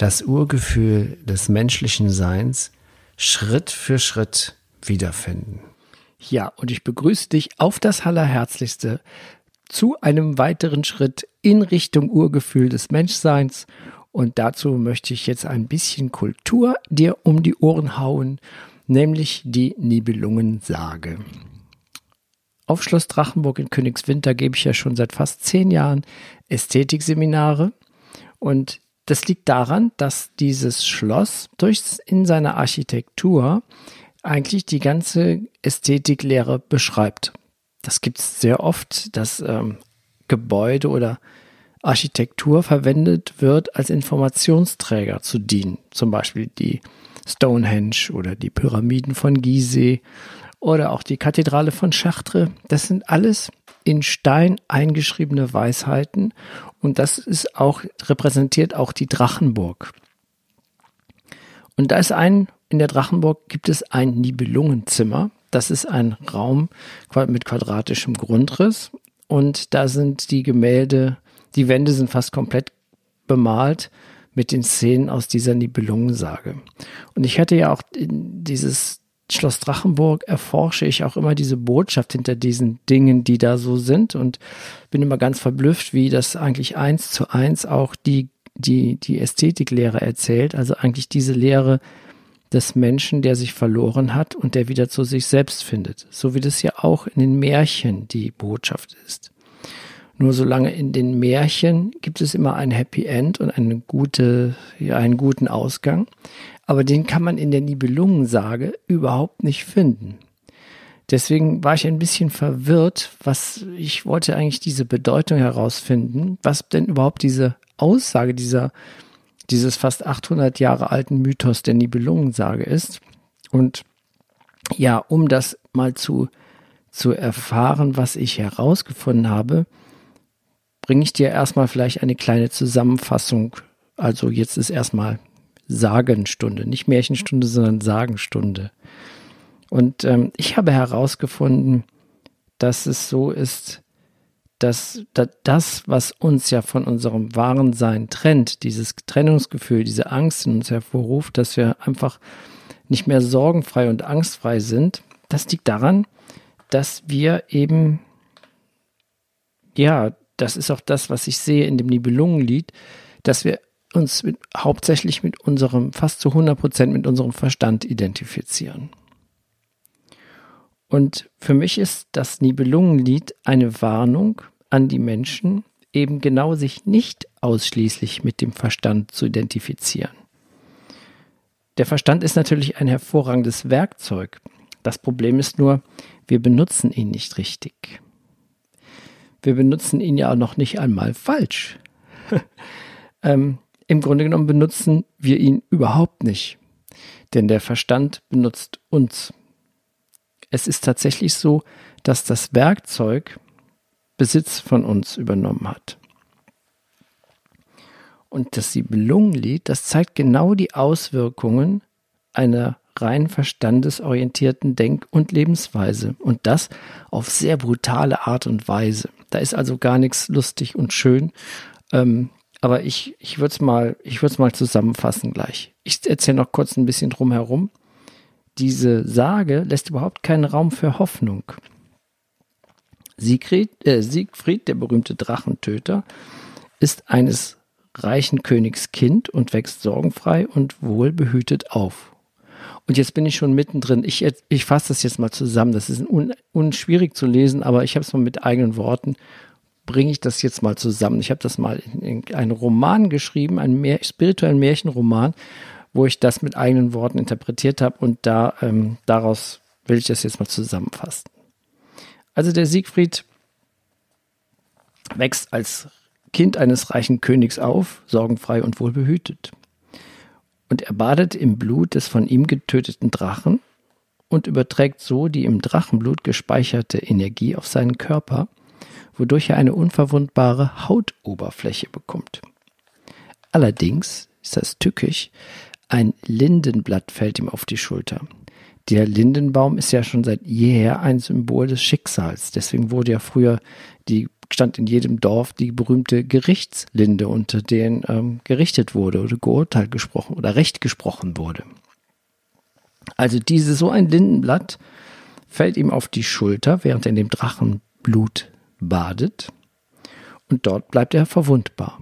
das Urgefühl des menschlichen Seins Schritt für Schritt wiederfinden. Ja, und ich begrüße dich auf das Allerherzlichste zu einem weiteren Schritt in Richtung Urgefühl des Menschseins. Und dazu möchte ich jetzt ein bisschen Kultur dir um die Ohren hauen, nämlich die Nibelungensage. Auf Schloss Drachenburg in Königswinter gebe ich ja schon seit fast zehn Jahren Ästhetikseminare. Und das liegt daran, dass dieses Schloss durch in seiner Architektur eigentlich die ganze Ästhetiklehre beschreibt. Das gibt es sehr oft, dass ähm, Gebäude oder Architektur verwendet wird, als Informationsträger zu dienen. Zum Beispiel die Stonehenge oder die Pyramiden von Gizeh oder auch die Kathedrale von Chartres. Das sind alles in Stein eingeschriebene Weisheiten und das ist auch, repräsentiert auch die Drachenburg. Und da ist ein, in der Drachenburg gibt es ein Nibelungenzimmer. Das ist ein Raum mit quadratischem Grundriss und da sind die Gemälde, die Wände sind fast komplett bemalt mit den Szenen aus dieser Nibelungensage. Und ich hatte ja auch dieses Schloss Drachenburg erforsche ich auch immer diese Botschaft hinter diesen Dingen, die da so sind und bin immer ganz verblüfft, wie das eigentlich eins zu eins auch die, die, die Ästhetiklehre erzählt. Also eigentlich diese Lehre, des Menschen, der sich verloren hat und der wieder zu sich selbst findet. So wie das ja auch in den Märchen die Botschaft ist. Nur solange in den Märchen gibt es immer ein Happy End und eine gute, ja, einen guten Ausgang. Aber den kann man in der Nibelungensage überhaupt nicht finden. Deswegen war ich ein bisschen verwirrt, was ich wollte eigentlich diese Bedeutung herausfinden, was denn überhaupt diese Aussage dieser dieses fast 800 Jahre alten Mythos der Nibelungensage ist. Und ja, um das mal zu, zu erfahren, was ich herausgefunden habe, bringe ich dir erstmal vielleicht eine kleine Zusammenfassung. Also jetzt ist erstmal Sagenstunde, nicht Märchenstunde, sondern Sagenstunde. Und ähm, ich habe herausgefunden, dass es so ist, dass, das, was uns ja von unserem wahren Sein trennt, dieses Trennungsgefühl, diese Angst in uns hervorruft, dass wir einfach nicht mehr sorgenfrei und angstfrei sind, das liegt daran, dass wir eben, ja, das ist auch das, was ich sehe in dem Nibelungenlied, dass wir uns mit, hauptsächlich mit unserem, fast zu 100 Prozent mit unserem Verstand identifizieren. Und für mich ist das Nibelungenlied eine Warnung an die Menschen, eben genau sich nicht ausschließlich mit dem Verstand zu identifizieren. Der Verstand ist natürlich ein hervorragendes Werkzeug. Das Problem ist nur, wir benutzen ihn nicht richtig. Wir benutzen ihn ja auch noch nicht einmal falsch. ähm, Im Grunde genommen benutzen wir ihn überhaupt nicht, denn der Verstand benutzt uns es ist tatsächlich so, dass das Werkzeug Besitz von uns übernommen hat. Und das Siebenlungenlied, das zeigt genau die Auswirkungen einer rein verstandesorientierten Denk- und Lebensweise. Und das auf sehr brutale Art und Weise. Da ist also gar nichts lustig und schön. Ähm, aber ich, ich würde es mal, mal zusammenfassen gleich. Ich erzähle noch kurz ein bisschen drumherum diese Sage lässt überhaupt keinen Raum für Hoffnung. Siegfried, äh, Siegfried, der berühmte Drachentöter, ist eines reichen Königs Kind und wächst sorgenfrei und wohlbehütet auf. Und jetzt bin ich schon mittendrin. Ich, ich fasse das jetzt mal zusammen. Das ist un, unschwierig zu lesen, aber ich habe es mal mit eigenen Worten, bringe ich das jetzt mal zusammen. Ich habe das mal in, in einen Roman geschrieben, einen Mär spirituellen Märchenroman wo ich das mit eigenen Worten interpretiert habe und da ähm, daraus will ich das jetzt mal zusammenfassen. Also der Siegfried wächst als Kind eines reichen Königs auf, sorgenfrei und wohlbehütet. Und er badet im Blut des von ihm getöteten Drachen und überträgt so die im Drachenblut gespeicherte Energie auf seinen Körper, wodurch er eine unverwundbare Hautoberfläche bekommt. Allerdings ist das tückisch, ein Lindenblatt fällt ihm auf die Schulter. Der Lindenbaum ist ja schon seit jeher ein Symbol des Schicksals. Deswegen wurde ja früher die stand in jedem Dorf die berühmte Gerichtslinde, unter denen ähm, gerichtet wurde oder geurteilt gesprochen oder Recht gesprochen wurde. Also diese so ein Lindenblatt fällt ihm auf die Schulter, während er in dem Drachenblut badet, und dort bleibt er verwundbar.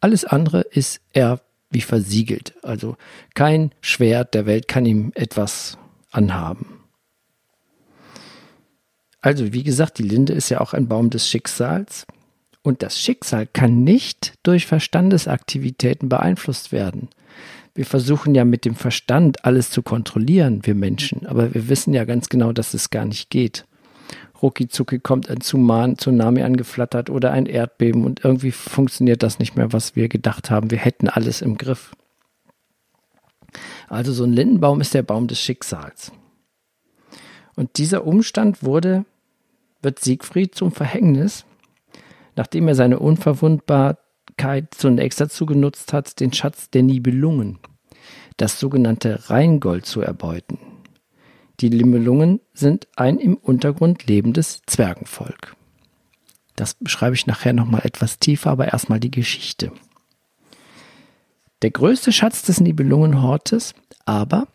Alles andere ist er wie versiegelt. Also kein Schwert der Welt kann ihm etwas anhaben. Also wie gesagt, die Linde ist ja auch ein Baum des Schicksals. Und das Schicksal kann nicht durch Verstandesaktivitäten beeinflusst werden. Wir versuchen ja mit dem Verstand alles zu kontrollieren, wir Menschen, aber wir wissen ja ganz genau, dass es gar nicht geht. Rucki kommt ein Tsunami angeflattert oder ein Erdbeben und irgendwie funktioniert das nicht mehr, was wir gedacht haben. Wir hätten alles im Griff. Also so ein Lindenbaum ist der Baum des Schicksals. Und dieser Umstand wurde, wird Siegfried zum Verhängnis, nachdem er seine Unverwundbarkeit zunächst dazu genutzt hat, den Schatz der Nibelungen, das sogenannte Rheingold, zu erbeuten. Die Nibelungen sind ein im Untergrund lebendes Zwergenvolk. Das beschreibe ich nachher nochmal etwas tiefer, aber erstmal die Geschichte. Der größte Schatz des Nibelungenhortes aber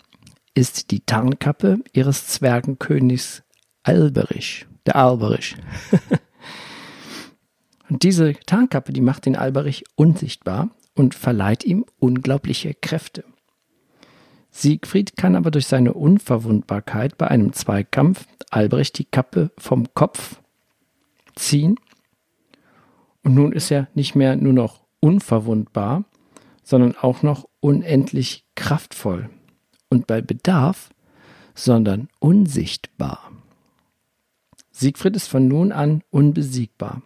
ist die Tarnkappe ihres Zwergenkönigs Alberich, der Alberich. und diese Tarnkappe, die macht den Alberich unsichtbar und verleiht ihm unglaubliche Kräfte. Siegfried kann aber durch seine Unverwundbarkeit bei einem Zweikampf Albrecht die Kappe vom Kopf ziehen. Und nun ist er nicht mehr nur noch unverwundbar, sondern auch noch unendlich kraftvoll und bei Bedarf, sondern unsichtbar. Siegfried ist von nun an unbesiegbar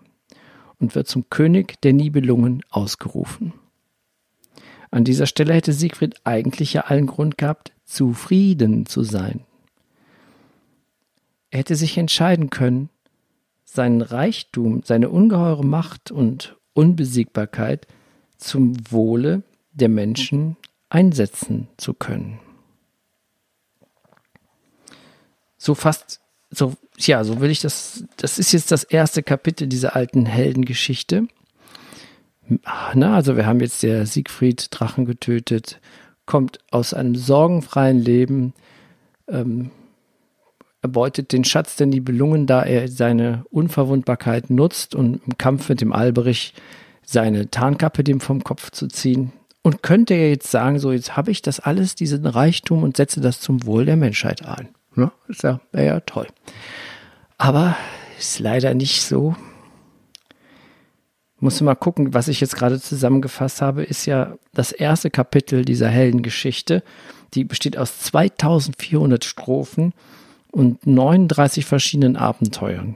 und wird zum König der Nibelungen ausgerufen. An dieser Stelle hätte Siegfried eigentlich ja allen Grund gehabt, zufrieden zu sein. Er hätte sich entscheiden können, seinen Reichtum, seine ungeheure Macht und Unbesiegbarkeit zum Wohle der Menschen einsetzen zu können. So fast, so, ja, so will ich das, das ist jetzt das erste Kapitel dieser alten Heldengeschichte. Na, also wir haben jetzt der Siegfried Drachen getötet, kommt aus einem sorgenfreien Leben, ähm, erbeutet den Schatz der Nibelungen, da er seine Unverwundbarkeit nutzt und im Kampf mit dem Alberich seine Tarnkappe dem vom Kopf zu ziehen. Und könnte er jetzt sagen, so jetzt habe ich das alles, diesen Reichtum und setze das zum Wohl der Menschheit ein. Ja, ist ja, ja toll. Aber ist leider nicht so. Muss mal gucken, was ich jetzt gerade zusammengefasst habe, ist ja das erste Kapitel dieser Heldengeschichte. Die besteht aus 2400 Strophen und 39 verschiedenen Abenteuern.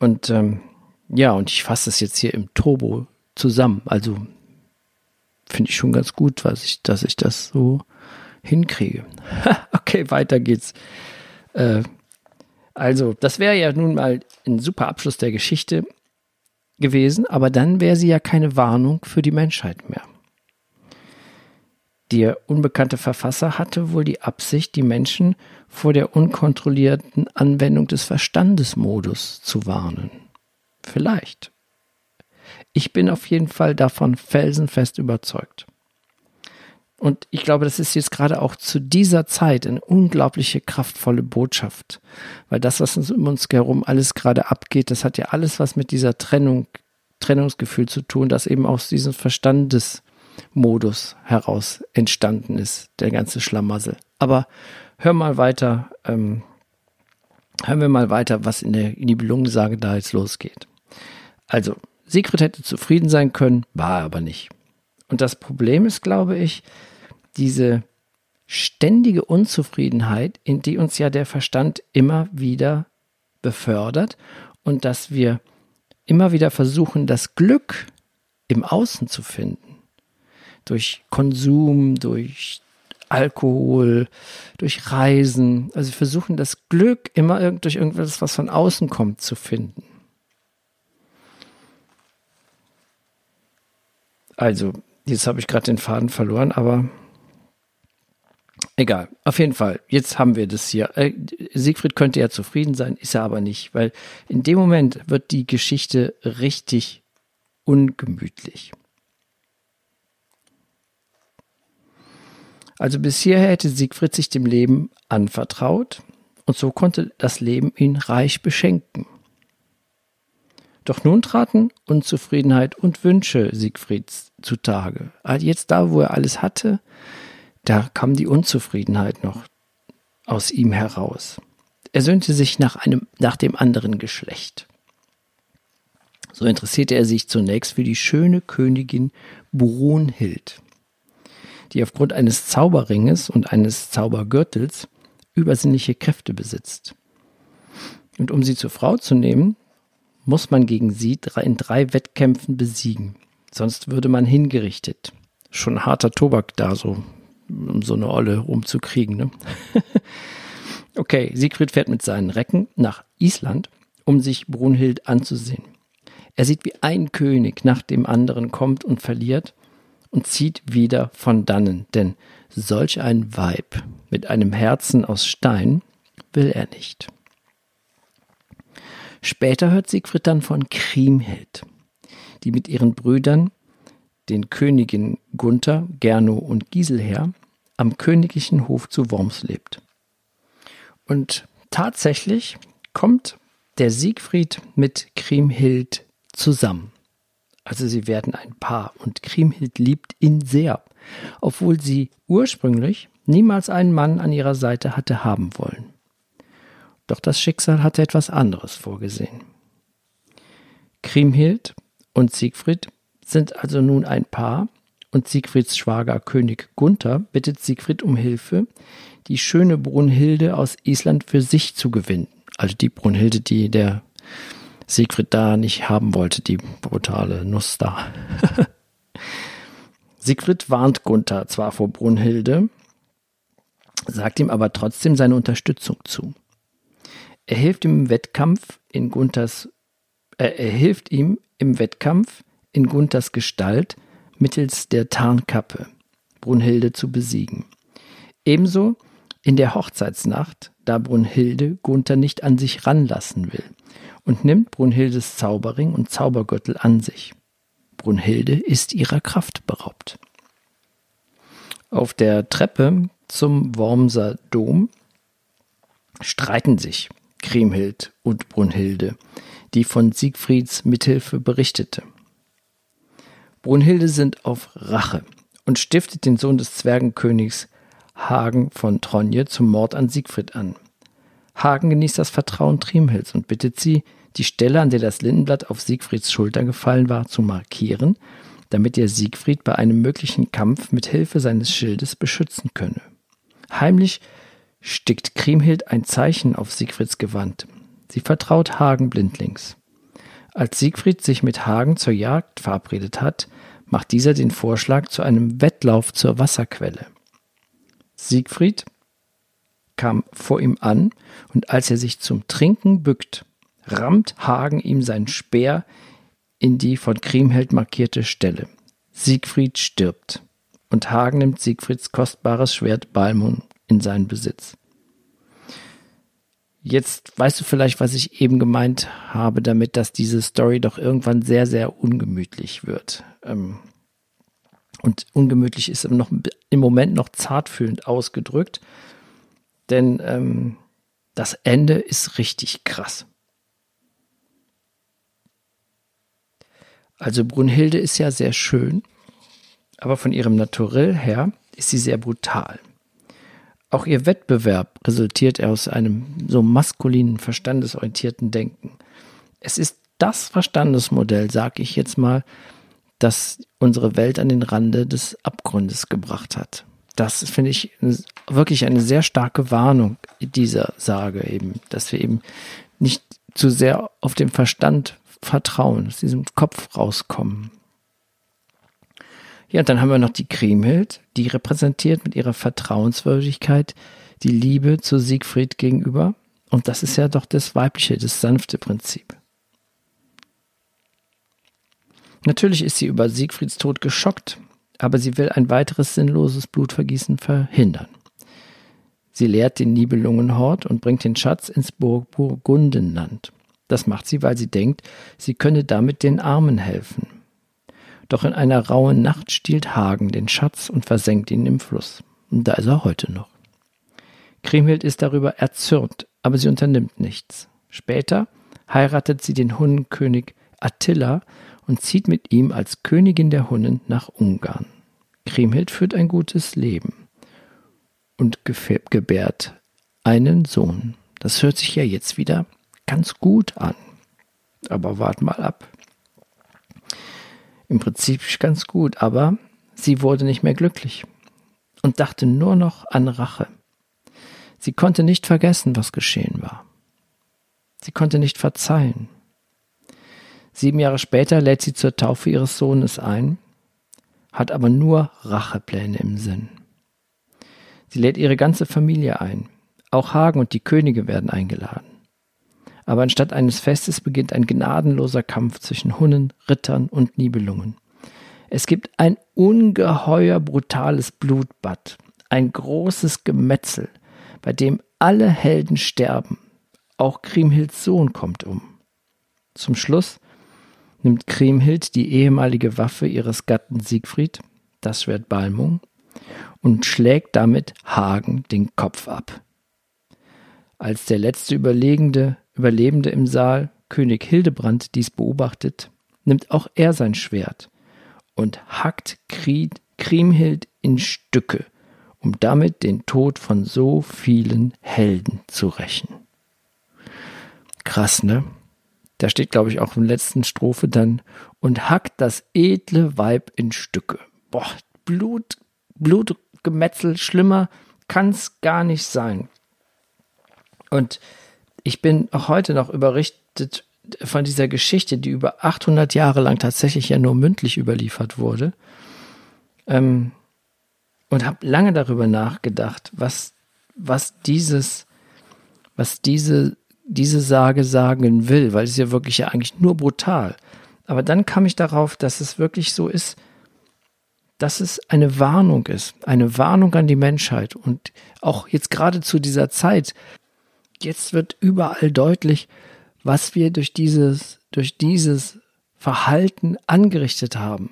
Und ähm, ja, und ich fasse es jetzt hier im Turbo zusammen. Also finde ich schon ganz gut, was ich, dass ich das so hinkriege. okay, weiter geht's. Äh, also, das wäre ja nun mal ein super Abschluss der Geschichte gewesen, aber dann wäre sie ja keine Warnung für die Menschheit mehr. Der unbekannte Verfasser hatte wohl die Absicht, die Menschen vor der unkontrollierten Anwendung des Verstandesmodus zu warnen. Vielleicht. Ich bin auf jeden Fall davon felsenfest überzeugt. Und ich glaube, das ist jetzt gerade auch zu dieser Zeit eine unglaubliche kraftvolle Botschaft. Weil das, was uns um uns herum alles gerade abgeht, das hat ja alles was mit dieser Trennung, Trennungsgefühl zu tun, das eben aus diesem Verstandesmodus heraus entstanden ist, der ganze Schlamassel. Aber hör mal weiter, ähm, hören wir mal weiter, was in der Nibelungensage da jetzt losgeht. Also, Sigrid hätte zufrieden sein können, war er aber nicht. Und das Problem ist, glaube ich, diese ständige Unzufriedenheit, in die uns ja der Verstand immer wieder befördert und dass wir immer wieder versuchen, das Glück im Außen zu finden. durch Konsum, durch Alkohol, durch Reisen. Also sie versuchen das Glück immer durch irgendwas, was von außen kommt, zu finden. Also, jetzt habe ich gerade den Faden verloren, aber egal. Auf jeden Fall, jetzt haben wir das hier. Äh, Siegfried könnte ja zufrieden sein, ist er aber nicht, weil in dem Moment wird die Geschichte richtig ungemütlich. Also bis hierher hätte Siegfried sich dem Leben anvertraut und so konnte das Leben ihn reich beschenken. Doch nun traten Unzufriedenheit und Wünsche Siegfrieds zutage. Jetzt da, wo er alles hatte, da kam die Unzufriedenheit noch aus ihm heraus. Er söhnte sich nach einem, nach dem anderen Geschlecht. So interessierte er sich zunächst für die schöne Königin Brunhild die aufgrund eines Zauberringes und eines Zaubergürtels übersinnliche Kräfte besitzt. Und um sie zur Frau zu nehmen, muss man gegen sie in drei Wettkämpfen besiegen. Sonst würde man hingerichtet. Schon harter Tobak da, so, um so eine Olle rumzukriegen. Ne? okay, Siegfried fährt mit seinen Recken nach Island, um sich Brunhild anzusehen. Er sieht, wie ein König nach dem anderen kommt und verliert und zieht wieder von dannen, denn solch ein Weib mit einem Herzen aus Stein will er nicht. Später hört Siegfried dann von Kriemhild, die mit ihren Brüdern, den Königen Gunther, Gernot und Giselher, am königlichen Hof zu Worms lebt. Und tatsächlich kommt der Siegfried mit Kriemhild zusammen. Also sie werden ein Paar und Kriemhild liebt ihn sehr, obwohl sie ursprünglich niemals einen Mann an ihrer Seite hatte haben wollen. Doch das Schicksal hatte etwas anderes vorgesehen. Kriemhild und Siegfried sind also nun ein Paar und Siegfrieds Schwager König Gunther bittet Siegfried um Hilfe, die schöne Brunhilde aus Island für sich zu gewinnen. Also die Brunhilde, die der Siegfried da nicht haben wollte, die brutale Nuss da. Siegfried warnt Gunther zwar vor Brunhilde, sagt ihm aber trotzdem seine Unterstützung zu. Er hilft ihm im Wettkampf in Gunthers, äh, er hilft ihm im Wettkampf in Gunthers Gestalt mittels der Tarnkappe Brunhilde zu besiegen. Ebenso in der Hochzeitsnacht, da Brunhilde Gunther nicht an sich ranlassen will und nimmt Brunhildes Zauberring und Zaubergürtel an sich. Brunhilde ist ihrer Kraft beraubt. Auf der Treppe zum Wormser Dom streiten sich Kriemhild und Brunhilde, die von Siegfrieds Mithilfe berichtete. Brunhilde sind auf Rache und stiftet den Sohn des Zwergenkönigs Hagen von Tronje zum Mord an Siegfried an. Hagen genießt das Vertrauen Triemhilds und bittet sie, die Stelle, an der das Lindenblatt auf Siegfrieds Schulter gefallen war, zu markieren, damit er Siegfried bei einem möglichen Kampf mit Hilfe seines Schildes beschützen könne. Heimlich stickt Kriemhild ein Zeichen auf Siegfrieds Gewand. Sie vertraut Hagen blindlings. Als Siegfried sich mit Hagen zur Jagd verabredet hat, macht dieser den Vorschlag zu einem Wettlauf zur Wasserquelle. Siegfried kam vor ihm an, und als er sich zum Trinken bückt, rammt Hagen ihm sein Speer in die von Kriemhild markierte Stelle. Siegfried stirbt, und Hagen nimmt Siegfrieds kostbares Schwert Balmung in seinen Besitz. Jetzt weißt du vielleicht, was ich eben gemeint habe, damit, dass diese Story doch irgendwann sehr, sehr ungemütlich wird. Ähm, und ungemütlich ist noch im Moment noch zartfühlend ausgedrückt. Denn ähm, das Ende ist richtig krass. Also Brunhilde ist ja sehr schön, aber von ihrem Naturell her ist sie sehr brutal. Auch ihr Wettbewerb resultiert aus einem so maskulinen, verstandesorientierten Denken. Es ist das Verstandesmodell, sag ich jetzt mal, das unsere Welt an den Rande des Abgrundes gebracht hat das finde ich wirklich eine sehr starke Warnung dieser Sage eben, dass wir eben nicht zu sehr auf den Verstand vertrauen, aus diesem Kopf rauskommen. Ja, dann haben wir noch die Kriemhild, die repräsentiert mit ihrer Vertrauenswürdigkeit die Liebe zu Siegfried gegenüber. Und das ist ja doch das weibliche, das sanfte Prinzip. Natürlich ist sie über Siegfrieds Tod geschockt, aber sie will ein weiteres sinnloses Blutvergießen verhindern. Sie leert den Nibelungenhort und bringt den Schatz ins Burg Burgundenland. Das macht sie, weil sie denkt, sie könne damit den Armen helfen. Doch in einer rauen Nacht stiehlt Hagen den Schatz und versenkt ihn im Fluss. Und da ist er heute noch. Kriemhild ist darüber erzürnt, aber sie unternimmt nichts. Später heiratet sie den Hunnenkönig Attila und zieht mit ihm als Königin der Hunnen nach Ungarn. Kriemhild führt ein gutes Leben und gebärt einen Sohn. Das hört sich ja jetzt wieder ganz gut an. Aber wart mal ab. Im Prinzip ganz gut, aber sie wurde nicht mehr glücklich und dachte nur noch an Rache. Sie konnte nicht vergessen, was geschehen war. Sie konnte nicht verzeihen. Sieben Jahre später lädt sie zur Taufe ihres Sohnes ein, hat aber nur Rachepläne im Sinn. Sie lädt ihre ganze Familie ein. Auch Hagen und die Könige werden eingeladen. Aber anstatt eines Festes beginnt ein gnadenloser Kampf zwischen Hunnen, Rittern und Nibelungen. Es gibt ein ungeheuer brutales Blutbad, ein großes Gemetzel, bei dem alle Helden sterben. Auch Kriemhilds Sohn kommt um. Zum Schluss nimmt Kriemhild die ehemalige Waffe ihres Gatten Siegfried, das Schwert Balmung, und schlägt damit Hagen den Kopf ab. Als der letzte Überlegende Überlebende im Saal, König Hildebrand, dies beobachtet, nimmt auch er sein Schwert und hackt Kriemhild in Stücke, um damit den Tod von so vielen Helden zu rächen. Krass, ne? Da steht, glaube ich, auch in der letzten Strophe dann, und hackt das edle Weib in Stücke. Boah, Blut, Blutgemetzel, schlimmer kann's gar nicht sein. Und ich bin auch heute noch überrichtet von dieser Geschichte, die über 800 Jahre lang tatsächlich ja nur mündlich überliefert wurde. Ähm, und habe lange darüber nachgedacht, was, was dieses, was diese, diese Sage sagen will, weil es ja wirklich ja eigentlich nur brutal. Aber dann kam ich darauf, dass es wirklich so ist, dass es eine Warnung ist, eine Warnung an die Menschheit und auch jetzt gerade zu dieser Zeit, jetzt wird überall deutlich, was wir durch dieses, durch dieses Verhalten angerichtet haben.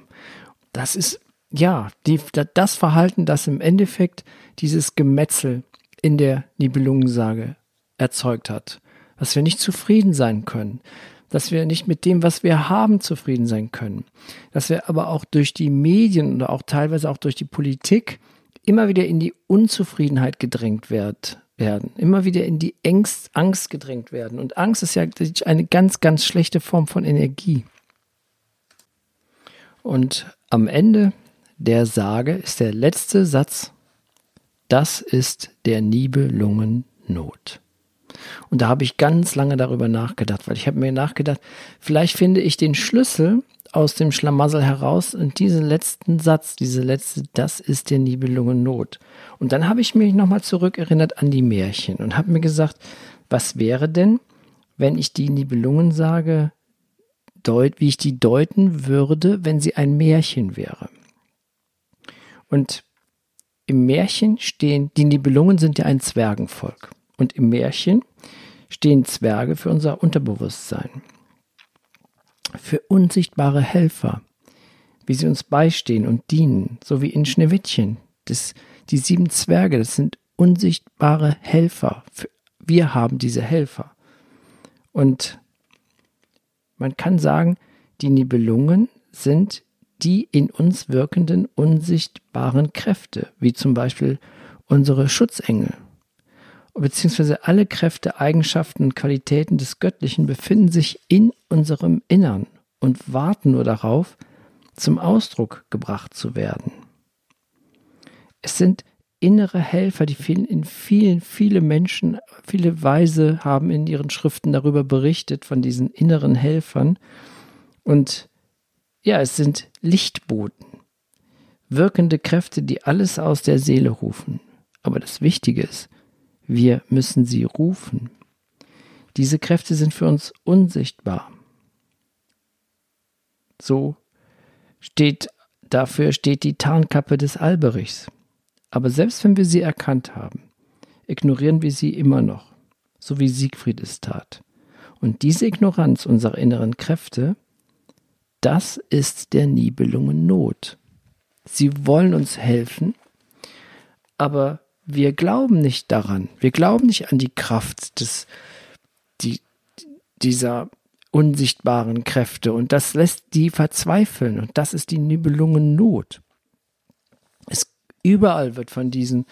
Das ist, ja, die, das Verhalten, das im Endeffekt dieses Gemetzel in der Nibelungensage erzeugt hat. Dass wir nicht zufrieden sein können. Dass wir nicht mit dem, was wir haben, zufrieden sein können. Dass wir aber auch durch die Medien oder auch teilweise auch durch die Politik immer wieder in die Unzufriedenheit gedrängt wird, werden, immer wieder in die Angst, Angst gedrängt werden. Und Angst ist ja eine ganz, ganz schlechte Form von Energie. Und am Ende der Sage ist der letzte Satz, das ist der Nibelungennot. Und da habe ich ganz lange darüber nachgedacht, weil ich habe mir nachgedacht, vielleicht finde ich den Schlüssel aus dem Schlamassel heraus und diesen letzten Satz, diese letzte, das ist der Nibelungennot. Und dann habe ich mich nochmal zurückerinnert an die Märchen und habe mir gesagt, was wäre denn, wenn ich die Nibelungensage deut, wie ich die deuten würde, wenn sie ein Märchen wäre. Und im Märchen stehen, die Nibelungen sind ja ein Zwergenvolk. Und im Märchen stehen Zwerge für unser Unterbewusstsein. Für unsichtbare Helfer, wie sie uns beistehen und dienen, so wie in Schneewittchen. Das, die sieben Zwerge, das sind unsichtbare Helfer. Wir haben diese Helfer. Und man kann sagen, die Nibelungen sind die in uns wirkenden unsichtbaren Kräfte, wie zum Beispiel unsere Schutzengel. Beziehungsweise alle Kräfte, Eigenschaften und Qualitäten des Göttlichen befinden sich in unserem Innern und warten nur darauf, zum Ausdruck gebracht zu werden. Es sind innere Helfer, die vielen, in vielen, viele Menschen, viele Weise haben in ihren Schriften darüber berichtet, von diesen inneren Helfern. Und ja, es sind Lichtboten. wirkende Kräfte, die alles aus der Seele rufen. Aber das Wichtige ist, wir müssen sie rufen. Diese Kräfte sind für uns unsichtbar. So steht, dafür steht die Tarnkappe des Alberichs. Aber selbst wenn wir sie erkannt haben, ignorieren wir sie immer noch, so wie Siegfried es tat. Und diese Ignoranz unserer inneren Kräfte, das ist der Nibelungen Not. Sie wollen uns helfen, aber wir glauben nicht daran. Wir glauben nicht an die Kraft des, die, dieser unsichtbaren Kräfte und das lässt die verzweifeln und das ist die Nibelungennot. Es überall wird von diesen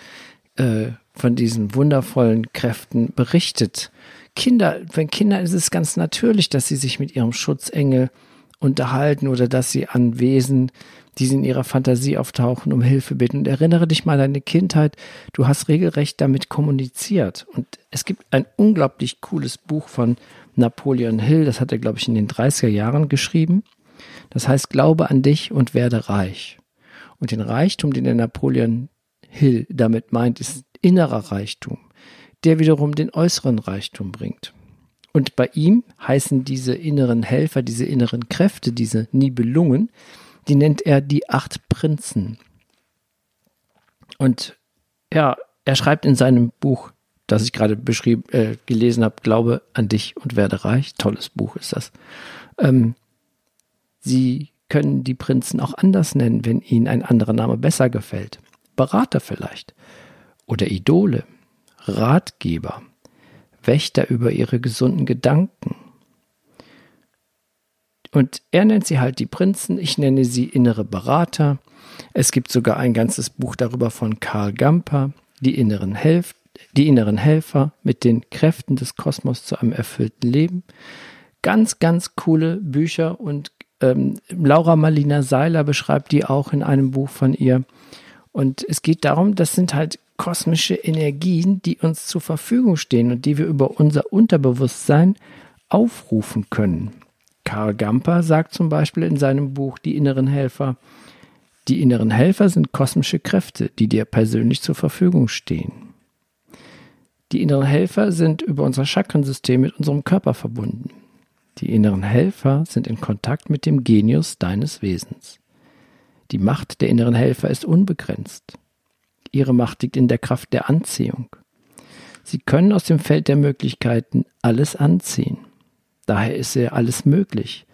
äh, von diesen wundervollen Kräften berichtet. Kinder, wenn Kinder ist es ganz natürlich, dass sie sich mit ihrem Schutzengel unterhalten oder dass sie an Wesen, die sie in ihrer Fantasie auftauchen, um Hilfe bitten. Und erinnere dich mal an deine Kindheit. Du hast regelrecht damit kommuniziert. Und es gibt ein unglaublich cooles Buch von Napoleon Hill, das hat er, glaube ich, in den 30er Jahren geschrieben. Das heißt, glaube an dich und werde reich. Und den Reichtum, den der Napoleon Hill damit meint, ist innerer Reichtum, der wiederum den äußeren Reichtum bringt. Und bei ihm heißen diese inneren Helfer, diese inneren Kräfte, diese Nibelungen, die nennt er die acht Prinzen. Und ja, er schreibt in seinem Buch das ich gerade beschrieben, äh, gelesen habe, Glaube an dich und werde reich. Tolles Buch ist das. Ähm, sie können die Prinzen auch anders nennen, wenn ihnen ein anderer Name besser gefällt. Berater vielleicht. Oder Idole. Ratgeber. Wächter über ihre gesunden Gedanken. Und er nennt sie halt die Prinzen, ich nenne sie innere Berater. Es gibt sogar ein ganzes Buch darüber von Karl Gamper, die inneren Helf die inneren Helfer mit den Kräften des Kosmos zu einem erfüllten Leben. Ganz, ganz coole Bücher und ähm, Laura Marlina Seiler beschreibt die auch in einem Buch von ihr. Und es geht darum, das sind halt kosmische Energien, die uns zur Verfügung stehen und die wir über unser Unterbewusstsein aufrufen können. Karl Gamper sagt zum Beispiel in seinem Buch Die inneren Helfer, die inneren Helfer sind kosmische Kräfte, die dir persönlich zur Verfügung stehen. Die inneren Helfer sind über unser Chakrensystem mit unserem Körper verbunden. Die inneren Helfer sind in Kontakt mit dem Genius deines Wesens. Die Macht der inneren Helfer ist unbegrenzt. Ihre Macht liegt in der Kraft der Anziehung. Sie können aus dem Feld der Möglichkeiten alles anziehen. Daher ist ja alles möglich,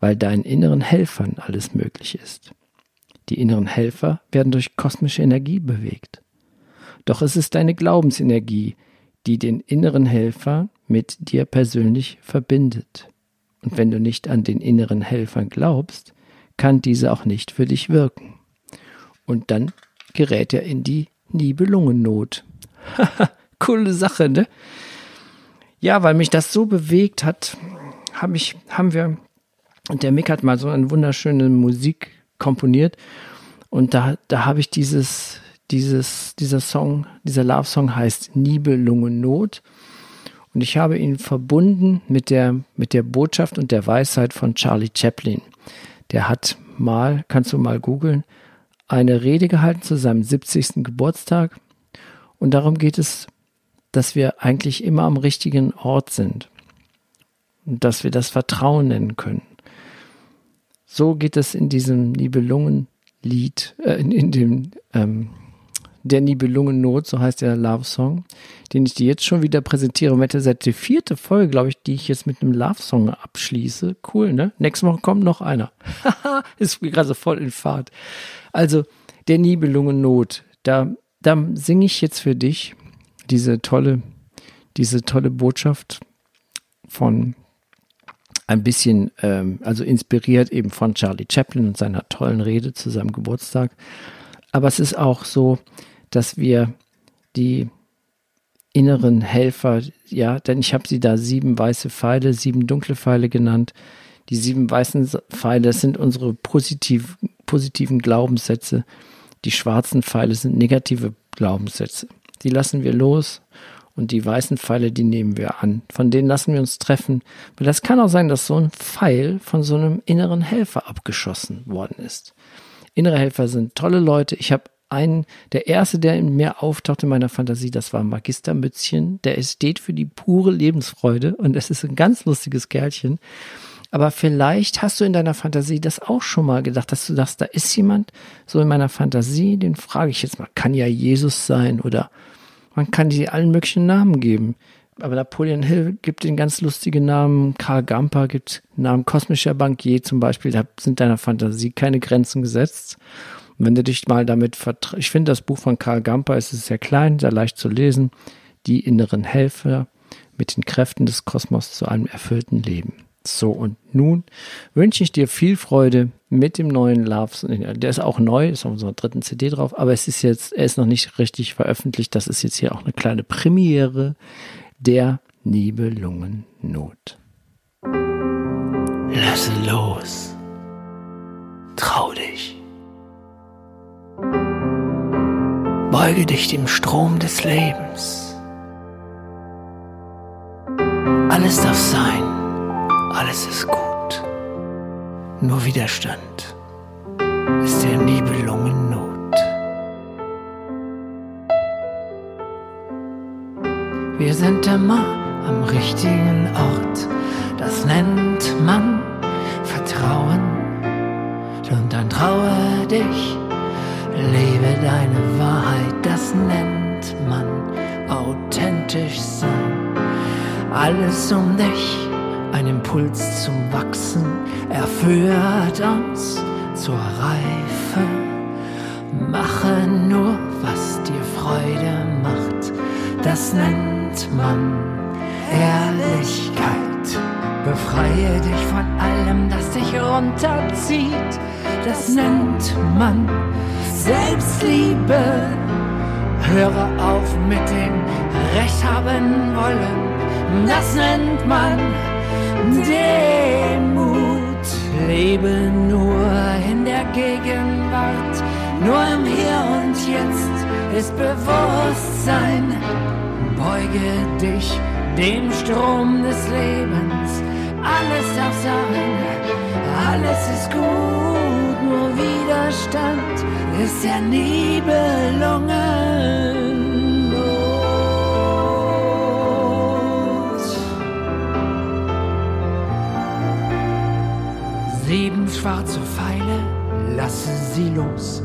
weil deinen inneren Helfern alles möglich ist. Die inneren Helfer werden durch kosmische Energie bewegt. Doch es ist deine Glaubensenergie, die den inneren Helfer mit dir persönlich verbindet. Und wenn du nicht an den inneren Helfern glaubst, kann diese auch nicht für dich wirken. Und dann gerät er in die Nibelungennot. Coole Sache, ne? Ja, weil mich das so bewegt hat, hab ich, haben wir, und der Mick hat mal so eine wunderschöne Musik komponiert. Und da, da habe ich dieses, dieses, dieser Song, dieser Love-Song heißt Nibelungennot. Und ich habe ihn verbunden mit der, mit der Botschaft und der Weisheit von Charlie Chaplin. Der hat mal, kannst du mal googeln, eine Rede gehalten zu seinem 70. Geburtstag. Und darum geht es, dass wir eigentlich immer am richtigen Ort sind. Und dass wir das Vertrauen nennen können. So geht es in diesem Nibelungenlied, äh, in, in dem ähm, der Nibelungennot, so heißt der Love Song, den ich dir jetzt schon wieder präsentiere. Und seit der vierte Folge, glaube ich, die ich jetzt mit einem Love Song abschließe. Cool, ne? Nächste Woche kommt noch einer. Haha, ist gerade so voll in Fahrt. Also, der Nibelungennot, da, da singe ich jetzt für dich diese tolle, diese tolle Botschaft von ein bisschen, ähm, also inspiriert eben von Charlie Chaplin und seiner tollen Rede zu seinem Geburtstag. Aber es ist auch so, dass wir die inneren Helfer, ja, denn ich habe sie da sieben weiße Pfeile, sieben dunkle Pfeile genannt. Die sieben weißen Pfeile, sind unsere positiv, positiven Glaubenssätze. Die schwarzen Pfeile sind negative Glaubenssätze. Die lassen wir los und die weißen Pfeile, die nehmen wir an. Von denen lassen wir uns treffen. Weil das kann auch sein, dass so ein Pfeil von so einem inneren Helfer abgeschossen worden ist. Innere Helfer sind tolle Leute. Ich habe einen, der erste, der in mir auftaucht in meiner Fantasie, das war Magister Mützchen. Der steht für die pure Lebensfreude und es ist ein ganz lustiges Kerlchen. Aber vielleicht hast du in deiner Fantasie das auch schon mal gedacht, dass du sagst, da ist jemand so in meiner Fantasie, den frage ich jetzt mal, kann ja Jesus sein oder man kann die allen möglichen Namen geben. Aber Napoleon Hill gibt den ganz lustigen Namen, Karl Gamper gibt Namen kosmischer Bankier zum Beispiel, da sind deiner Fantasie keine Grenzen gesetzt. Und wenn du dich mal damit vertraust, ich finde das Buch von Karl Gamper, es ist sehr klein, sehr leicht zu lesen, die inneren Helfer mit den Kräften des Kosmos zu einem erfüllten Leben. So, und nun wünsche ich dir viel Freude mit dem neuen Loves. Der ist auch neu, ist auf unserer dritten CD drauf, aber es ist jetzt, er ist noch nicht richtig veröffentlicht. Das ist jetzt hier auch eine kleine Premiere der Nibelungennot. Lasse los. Trau dich. Beuge dich dem Strom des Lebens. Alles darf sein alles ist gut. Nur Widerstand ist der Nibelungennot. Wir sind immer am richtigen Ort, das nennt man Vertrauen. Und dann traue dich, lebe deine Wahrheit, das nennt man authentisch sein. Alles um dich Impuls zum Wachsen, er führt uns zur Reife. Mache nur, was dir Freude macht, das nennt man Ehrlichkeit. Befreie dich von allem, das dich runterzieht, das nennt man Selbstliebe. Höre auf mit dem Recht haben wollen, das nennt man Demut. Lebe nur in der Gegenwart, nur im Hier und Jetzt ist Bewusstsein. Beuge dich dem Strom des Lebens, alles darf sein, alles ist gut, nur Widerstand ist der Nibelungen. Sieben schwarze Pfeile, lasse sie los.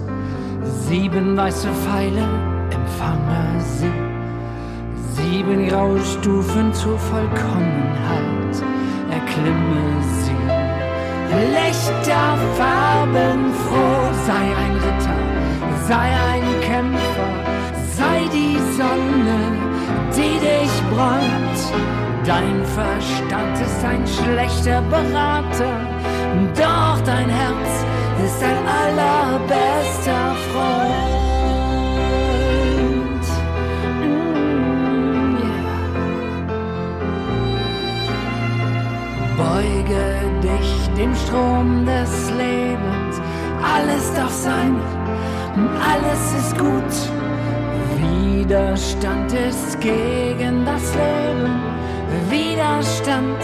Sieben weiße Pfeile, empfange sie. Sieben graue Stufen zur Vollkommenheit, erklimme sie. Lichter, Farben, froh, sei ein Ritter, sei ein Kämpfer, sei die Sonne, die dich bräunt. Dein Verstand ist ein schlechter Berater doch dein Herz ist dein allerbester Freund. Mm. Beuge dich dem Strom des Lebens, alles darf sein, alles ist gut. Widerstand ist gegen das Leben, Widerstand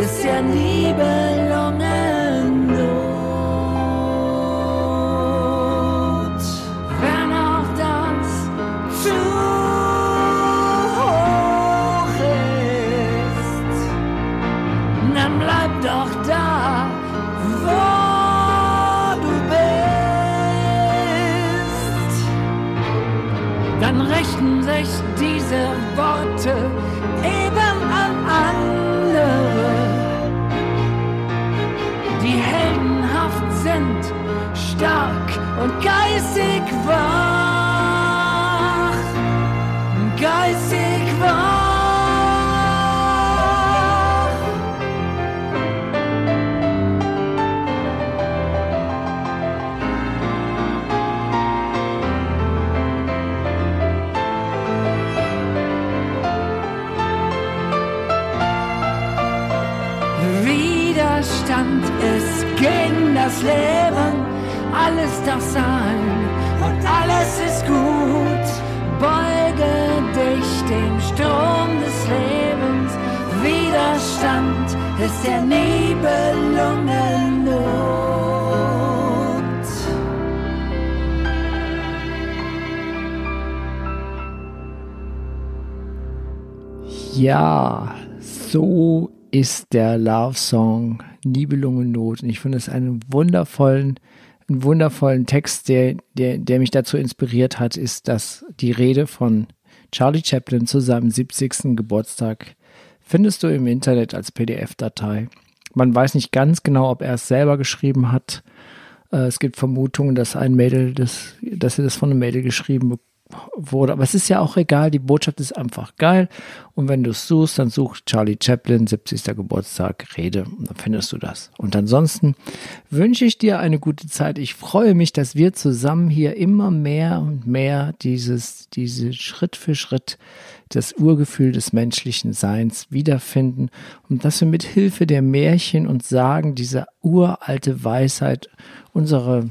ist der Nibelungen. diese Abend ist der Nebelungen Not. Ja, so ist der Love Song Nibelungen Not. Und ich finde es einen wundervollen einen wundervollen Text, der, der, der mich dazu inspiriert hat, ist, dass die Rede von Charlie Chaplin zu seinem 70. Geburtstag Findest du im Internet als PDF-Datei. Man weiß nicht ganz genau, ob er es selber geschrieben hat. Äh, es gibt Vermutungen, dass ein Mädel, das, dass er das von einem Mädel geschrieben wurde. Aber es ist ja auch egal, die Botschaft ist einfach geil. Und wenn du es suchst, dann such Charlie Chaplin, 70. Geburtstag, Rede, und dann findest du das. Und ansonsten wünsche ich dir eine gute Zeit. Ich freue mich, dass wir zusammen hier immer mehr und mehr dieses, diese Schritt für Schritt das Urgefühl des menschlichen Seins wiederfinden und dass wir mit Hilfe der Märchen und Sagen dieser uralte Weisheit unsere,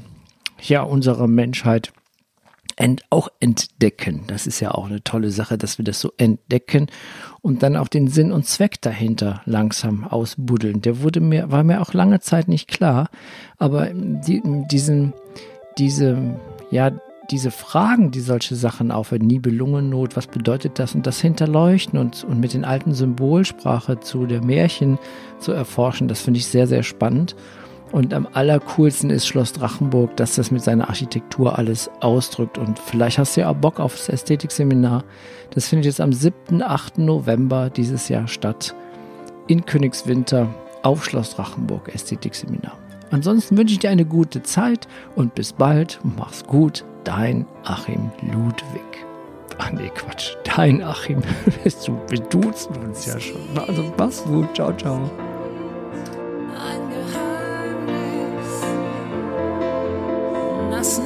ja, unsere Menschheit ent, auch entdecken. Das ist ja auch eine tolle Sache, dass wir das so entdecken und dann auch den Sinn und Zweck dahinter langsam ausbuddeln. Der wurde mir, war mir auch lange Zeit nicht klar, aber die, diesen, diese, ja, diese Fragen, die solche Sachen aufhören, Nibelungennot, was bedeutet das und das hinterleuchten und, und mit den alten Symbolsprache zu der Märchen zu erforschen, das finde ich sehr, sehr spannend. Und am allercoolsten ist Schloss Drachenburg, dass das mit seiner Architektur alles ausdrückt. Und vielleicht hast du ja auch Bock auf das Ästhetikseminar. Das findet jetzt am 7., 8. November dieses Jahr statt. In Königswinter auf Schloss Drachenburg Ästhetikseminar. Ansonsten wünsche ich dir eine gute Zeit und bis bald. Mach's gut. Dein Achim Ludwig. Ach nee, Quatsch. Dein Achim. Wir duzen uns ja schon. Also mach's gut. Ciao, ciao. Es